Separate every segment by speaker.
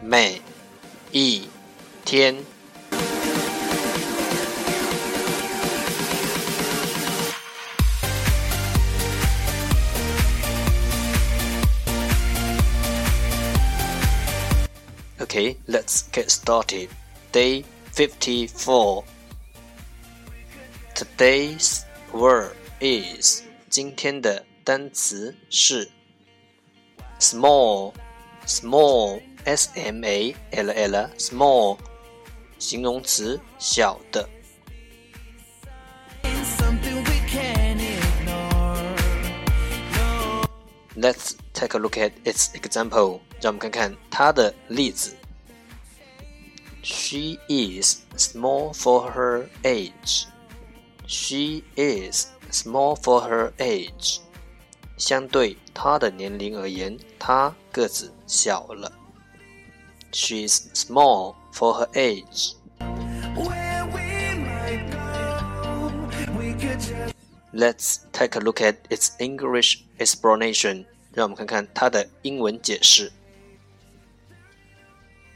Speaker 1: 每一天。Okay, let's get started. Day 54. Today's word is 今天的单词是 small, small. S M A L L small 形容词小的。Let's take a look at its example。让我们看看它的例子。She is small for her age. She is small for her age. 相对她的年龄而言，她个子小了。She's small for her age. Let's take a look at its English explanation. 让我们看看它的英文解释。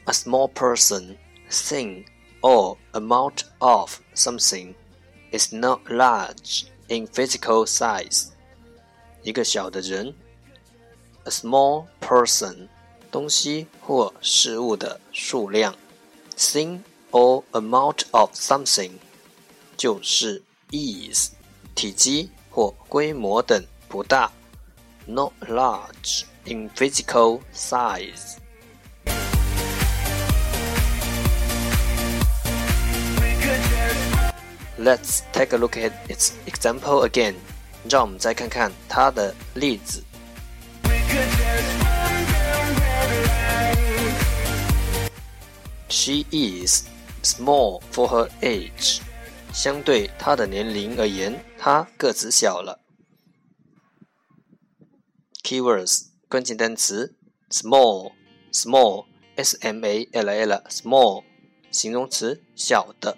Speaker 1: A small person, thing, or amount of something is not large in physical size. 一个小的人，a small person 东西或事物的数量，thing or amount of something，就是 is，体积或规模等不大，not large in physical size。Let's take a look at its example again。 让我们再看看它的例子。She is small for her age. 相对她的年龄而言，她个子小了。Keywords 关键单词：small, small, s m a l l, small，形容词，小的。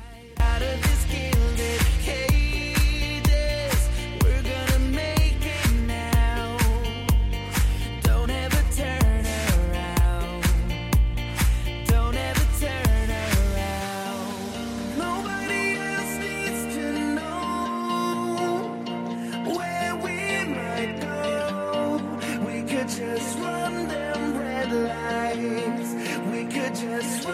Speaker 1: Just